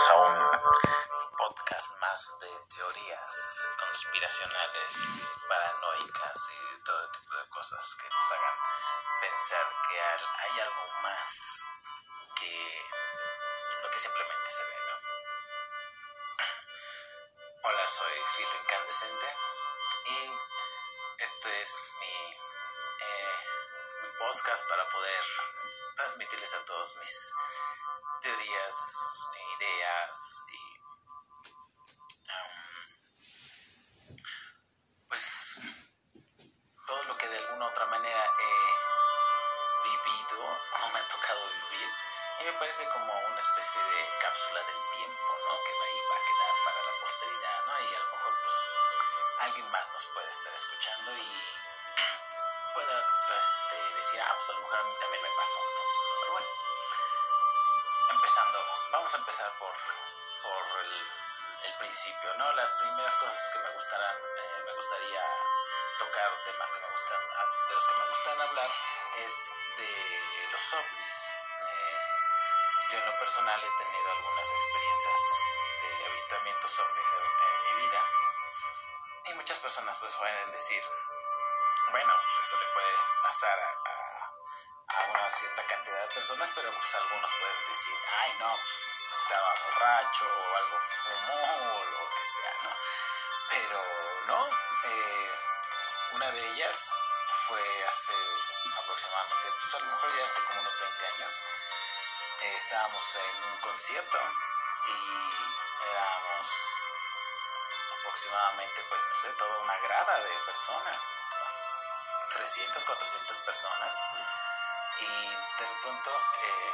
bienvenidos a un podcast más de teorías conspiracionales, paranoicas y todo tipo de cosas que nos hagan pensar que hay algo más que lo que simplemente se ve, ¿no? Hola, soy Filo Incandescente y esto es mi, eh, mi podcast para poder transmitirles a todos mis teorías, ideas y pues todo lo que de alguna u otra manera he vivido o me ha tocado vivir y me parece como una especie de cápsula del tiempo, ¿no? Que ahí va a quedar para la posteridad, ¿no? Y a lo mejor pues alguien más nos puede estar escuchando y pueda este, decir, ah, pues a lo mejor a mí también me pasó, ¿no? Pero bueno empezando, vamos a empezar por, por el, principio, ¿no? Las primeras cosas que me gustarán, eh, me gustaría tocar, temas que me gustan, de los que me gustan hablar, es de los ovnis. Eh, yo en lo personal he tenido algunas experiencias de avistamientos ovnis en, mi vida y muchas personas pues pueden decir, bueno, pues eso le puede pasar a una cierta cantidad de personas, pero pues algunos pueden decir, ay no, pues estaba borracho o algo fumó o lo que sea, ¿no? Pero no, eh, una de ellas fue hace aproximadamente, pues a lo mejor ya hace como unos 20 años, estábamos en un concierto y éramos aproximadamente, pues no sé, toda una grada de personas, 300, 400 personas y de pronto eh,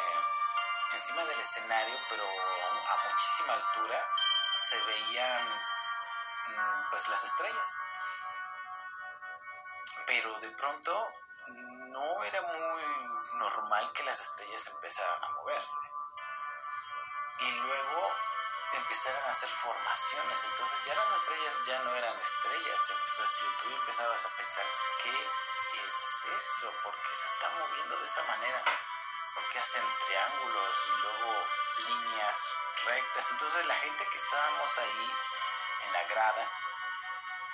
encima del escenario, pero a muchísima altura, se veían mm, pues las estrellas. Pero de pronto no era muy normal que las estrellas empezaran a moverse. Y luego empezaron a hacer formaciones. Entonces ya las estrellas ya no eran estrellas. Entonces tú empezabas a pensar es eso? ¿Por qué se está moviendo de esa manera? ¿Por qué hacen triángulos y luego líneas rectas? Entonces la gente que estábamos ahí en la grada,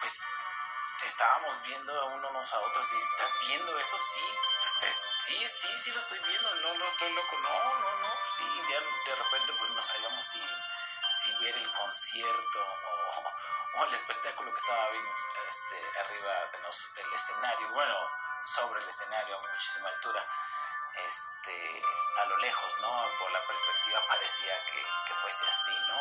pues estábamos viendo a unos a otros y estás viendo eso, sí, sí, sí, sí lo estoy viendo, no, no estoy loco, no, no, no, sí, ya de repente pues no sabíamos si, si ver el concierto o, el espectáculo que estaba viendo este, arriba de nos, del escenario, bueno, sobre el escenario a muchísima altura, este, a lo lejos, ¿no? Por la perspectiva parecía que, fuese así, ¿no?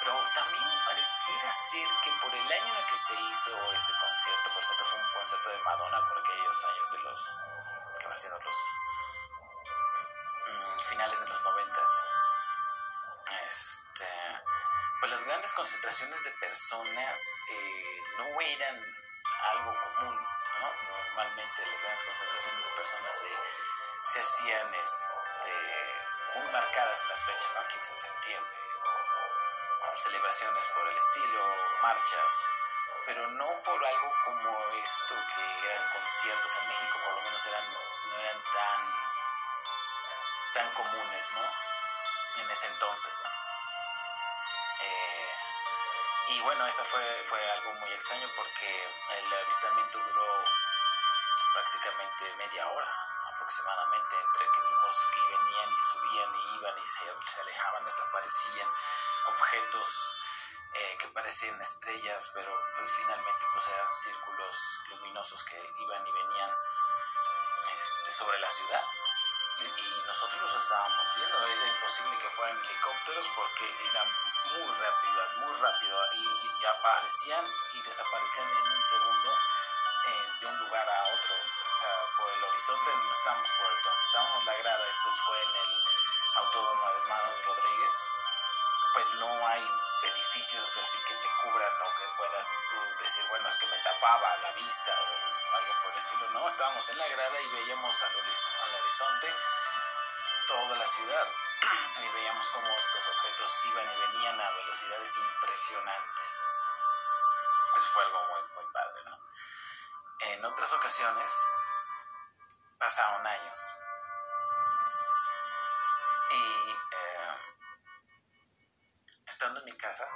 Pero también pareciera ser que por el año en el que se hizo este concierto, por cierto, fue un concierto de Madonna por aquellos años de los, que va siendo los mm, finales de los noventas, pues las grandes concentraciones de personas eh, no eran algo común, ¿no? Normalmente las grandes concentraciones de personas se, hacían este, muy marcadas en las fechas, ¿no? 15 de septiembre, o, celebraciones por el estilo, marchas, pero no por algo como esto que eran conciertos en México, por lo menos eran, no eran tan, tan comunes, ¿no? En ese entonces, ¿no? Y bueno, esa fue, fue algo muy extraño porque el avistamiento duró prácticamente media hora aproximadamente entre que vimos que venían y subían y iban y se, alejaban, desaparecían objetos eh, que parecían estrellas, pero finalmente pues eran círculos luminosos que iban y venían este, sobre la ciudad y nosotros los estábamos viendo, era imposible que fueran helicópteros porque eran muy rápidos, muy rápido y, aparecían y desaparecían en un segundo eh, de un lugar a otro, o sea, por el horizonte no estábamos por el donde estábamos la grada, esto fue en el autódromo de Hermanos Rodríguez, pues no hay edificios así que te cubran o que puedas tú decir, bueno, es que me tapaba la vista o algo por el estilo, no, estábamos en la grada y veíamos al, al horizonte toda la ciudad y veíamos cómo estos objetos iban y venían a velocidades impresionantes. Eso fue algo muy, muy padre, ¿no? En otras ocasiones pasaron años y eh, mi casa.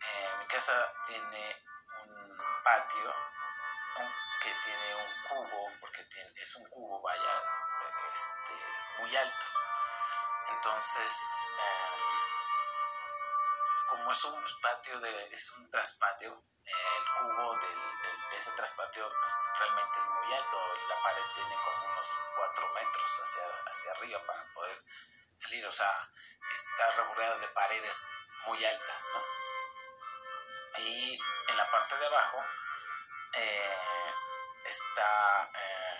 Eh, mi casa tiene un patio que tiene un cubo, porque es un cubo, vaya, este, muy alto. Entonces, em, como es un patio, de, es un traspatio, el cubo de ese traspatio pues, realmente es muy alto. La pared tiene como unos 4 metros hacia, hacia arriba para poder salir. O sea, está rodeado de paredes muy altas, ¿no? Y en la parte de abajo eh, está eh,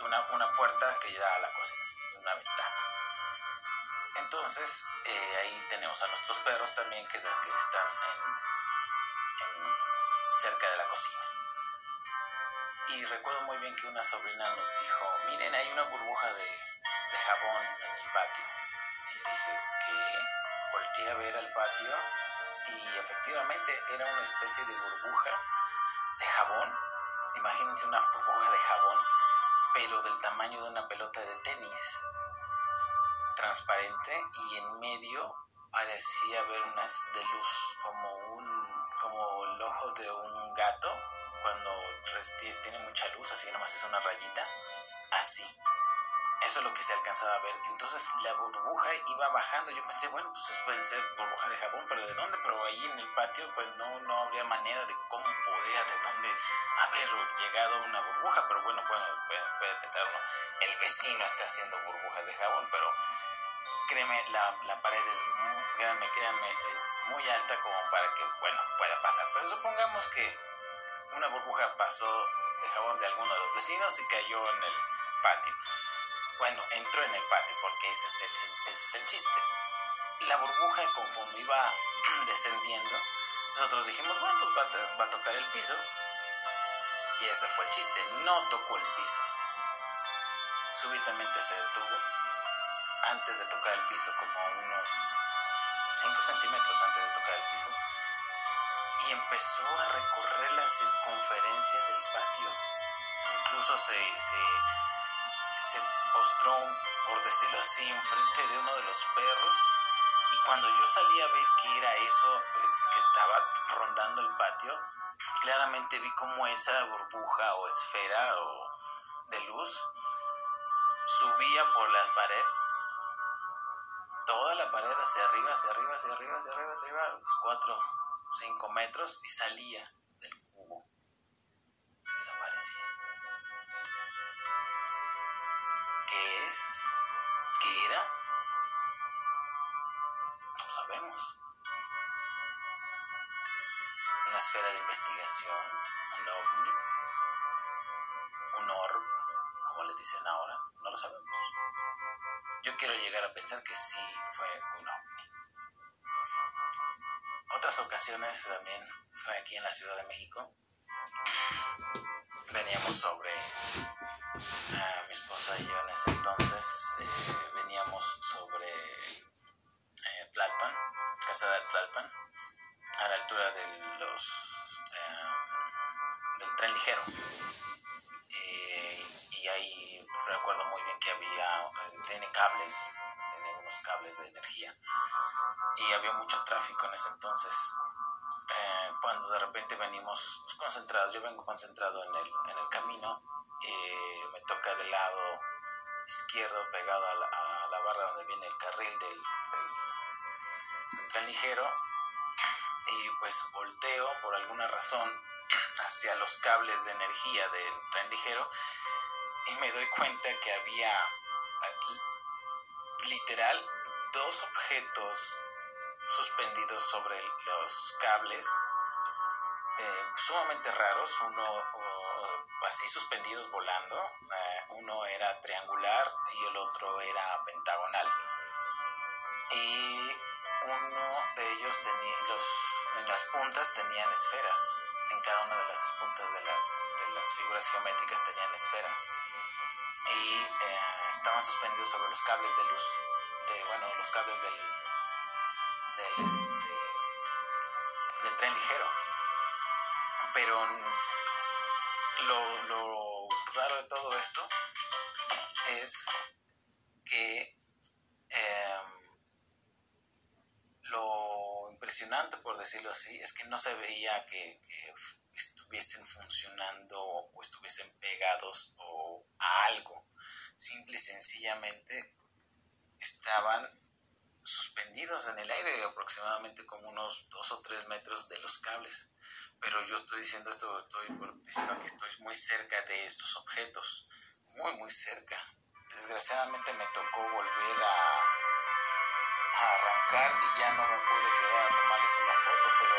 una, una puerta que da a la cocina, una ventana. Entonces, eh, ahí tenemos a nuestros perros también que, que están en, cerca de la cocina. Y recuerdo muy bien que una sobrina nos dijo, miren, hay una burbuja de, jabón en el patio. Y dije, ¿qué? Volté a ver al patio y efectivamente era una especie de burbuja de jabón. Imagínense una burbuja de jabón, pero del tamaño de una pelota de tenis transparente y en medio parecía haber unas de luz como un como el ojo de un gato cuando tiene mucha luz así nomás es una rayita así. Eso es lo que se alcanzaba a ver. Entonces la burbuja iba bajando. Yo pensé bueno pues puede ser burbuja de jabón pero de dónde pero ahí en el patio pues no no habría manera de cómo podía de dónde haber llegado una burbuja pero bueno bueno puede, pensar uno el vecino está haciendo burbujas de jabón pero créeme, la, la pared es muy, créanme, créanme, es muy alta como para que, bueno, pueda pasar. Pero supongamos que una burbuja pasó de jabón de alguno de los vecinos y cayó en el patio. Bueno, entró en el patio porque ese es el, ese es el chiste. La burbuja, conforme iba descendiendo, nosotros dijimos, bueno, pues va va a tocar el piso. Y ese fue el chiste, no tocó el piso. Súbitamente se detuvo antes de tocar el piso, como unos 5 centímetros antes de tocar el piso, y empezó a recorrer la circunferencia del patio. Incluso se, se, se postró, por decirlo así, enfrente de uno de los perros. Y cuando yo salí a ver qué era eso que estaba rondando el patio, claramente vi como esa burbuja o esfera o de luz subía por la pared toda la pared hacia arriba, hacia arriba, hacia arriba, hacia arriba, hacia arriba, los 4 5 metros y salía del cubo. Desaparecía. ¿Qué es? ¿Qué era? No sabemos. Una esfera de investigación, un ovni, un orb, como le dicen ahora, no lo sabemos. Yo quiero llegar a pensar que sí fue un ovni. Otras ocasiones también fue aquí en la Ciudad de México. Veníamos sobre a mi esposa y yo en ese entonces eh, veníamos sobre eh, Tlalpan, Casa de Tlalpan, a la altura eh, del tren ligero. y ahí recuerdo muy bien que había, tiene cables, tiene unos cables de energía y había mucho tráfico en ese entonces. Eh, cuando de repente venimos concentrados, yo vengo concentrado en el, camino, eh, me toca del lado izquierdo pegado a la, barra donde viene el carril del tren ligero y pues volteo por alguna razón hacia los cables de energía del tren ligero y me doy cuenta que había literal dos objetos suspendidos sobre los cables eh, sumamente raros. Uno así suspendidos volando eh, uno era triangular y el otro era pentagonal. Y uno de ellos tenía los en las puntas tenían esferas en cada una de las puntas de las, de las figuras geométricas tenían esferas y eh, estaban suspendidos sobre los cables de luz, de, bueno, los cables del, del, este, del tren ligero. Pero lo, lo raro de todo esto es que Em, lo impresionante, por decirlo así, es que no se veía que, estuviesen funcionando o estuviesen pegados o a algo. Simple y sencillamente estaban suspendidos en el aire aproximadamente como unos dos o tres metros de los cables. Pero yo estoy diciendo esto, estoy diciendo que estoy muy cerca de estos objetos, muy, muy cerca. Desgraciadamente me tocó volver a, arrancar y ya no me pude quedar a tomarles una foto, pero,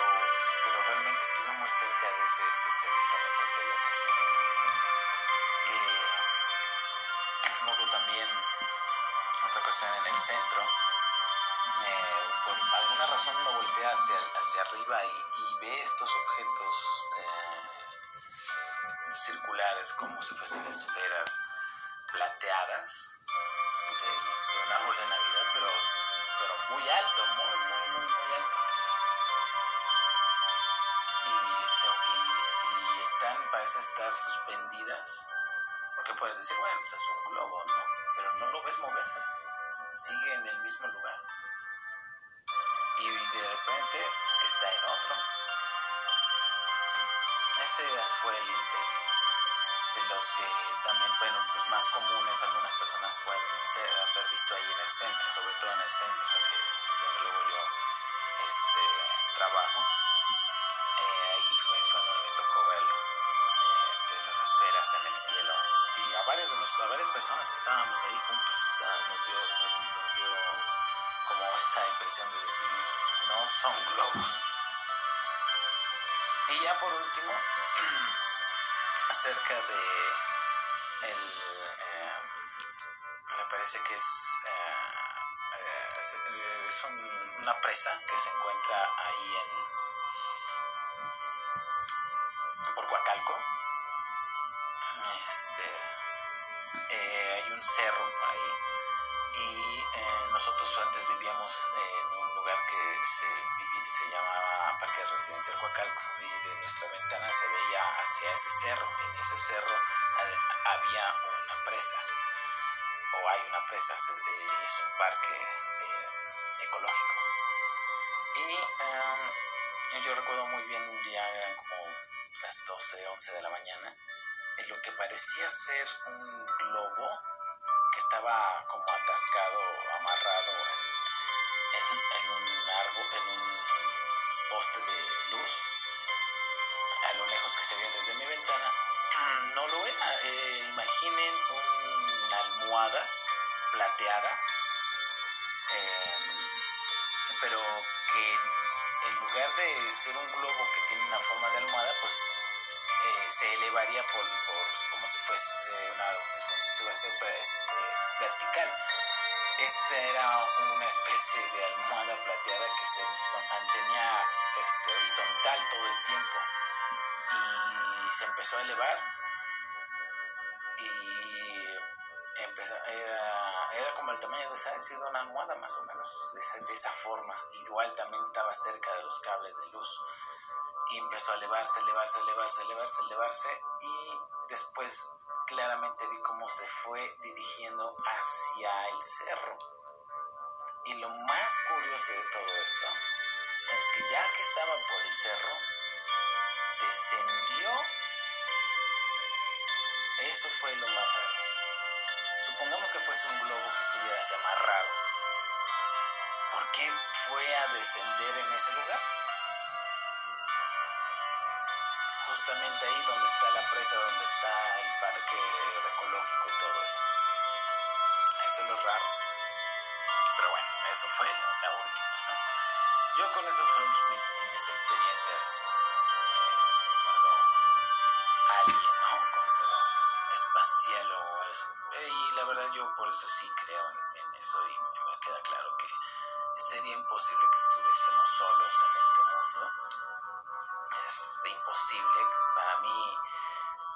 pero realmente estuve muy cerca de ese, de ese avistamiento que ocasión. Eh, luego también otra ocasión en el centro eh, por alguna razón uno voltea hacia, hacia arriba y, ve estos objetos eh, circulares como si fuesen esferas plateadas muy alto, muy, muy, muy, muy alto. Y, están, parece estar suspendidas, porque puedes decir, bueno, pues es un globo, ¿no? Pero no lo ves moverse, sigue en el mismo lugar y de repente está en otro. Ese fue el, de los que también, bueno, pues más comunes, algunas personas pueden ser, haber visto ahí en el centro, sobre todo en el centro, que es donde luego yo este, trabajo. Eh, ahí fue, donde me tocó verlo, eh, esas esferas en el cielo. Y a varias, de a varias personas que estábamos ahí juntos, nos dio, nos dio como esa impresión de decir, no son globos. Y ya por último, acerca de el, eh, me parece que es, eh, es, una presa que se encuentra ahí en por Coacalco. Este, hay un cerro por ahí y nosotros antes vivíamos en un lugar que se, se llamaba Parque Residencial Coacalco y de nuestra ventana se veía hacia ese cerro. En ese cerro había una presa o hay una presa, es un parque eh, ecológico. Y em, yo recuerdo muy bien un día, eran como las 12, 11 de la mañana, en lo que parecía ser un globo que estaba como atascado, amarrado en, un árbol, en un poste de luz, a lo lejos que se veía desde mi ventana. No lo era, eh, imaginen una almohada plateada, pero que en lugar de ser un globo que tiene una forma de almohada, pues eh, se elevaría por, como si fuese una, si estuviese este, vertical. Esta era una especie de almohada plateada que se mantenía este, horizontal todo el tiempo y se empezó a elevar y empezó, era como el tamaño de esa, sido una almohada más o menos, de esa, de esa forma. Igual también estaba cerca de los cables de luz y empezó a elevarse, elevarse, elevarse, elevarse, elevarse y después claramente vi cómo se fue dirigiendo hacia el cerro. Y lo más curioso de todo esto es que ya que estaba por el cerro, descendió. Eso fue lo más raro. Supongamos que fuese un globo que estuviera amarrado. ¿Por qué fue a descender en ese lugar? justamente ahí donde está la presa, donde está el parque ecológico y todo eso. Eso es lo raro. Pero bueno, eso fue la última. Yo con eso fueron mis, mis experiencias yo por eso sí creo en, eso y me queda claro que sería imposible que estuviésemos solos en este mundo es imposible. Para mí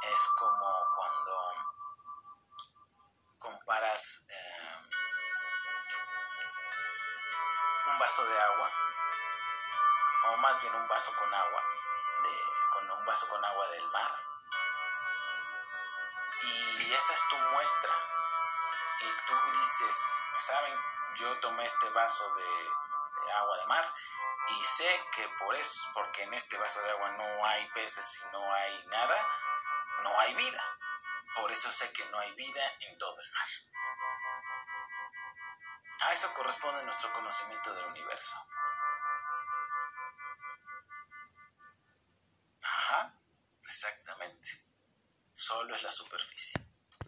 es como cuando comparas em, un vaso de agua, o más bien un vaso con agua, de, con un vaso con agua del mar. Y esa es tu muestra. Y tú dices, ¿saben? yo tomé este vaso de, agua de mar y sé que por eso, porque en este vaso de agua no hay peces y no hay nada, no hay vida. Por eso sé que no hay vida en todo el mar. A eso corresponde nuestro conocimiento del universo. Ajá, exactamente. Solo es la superficie.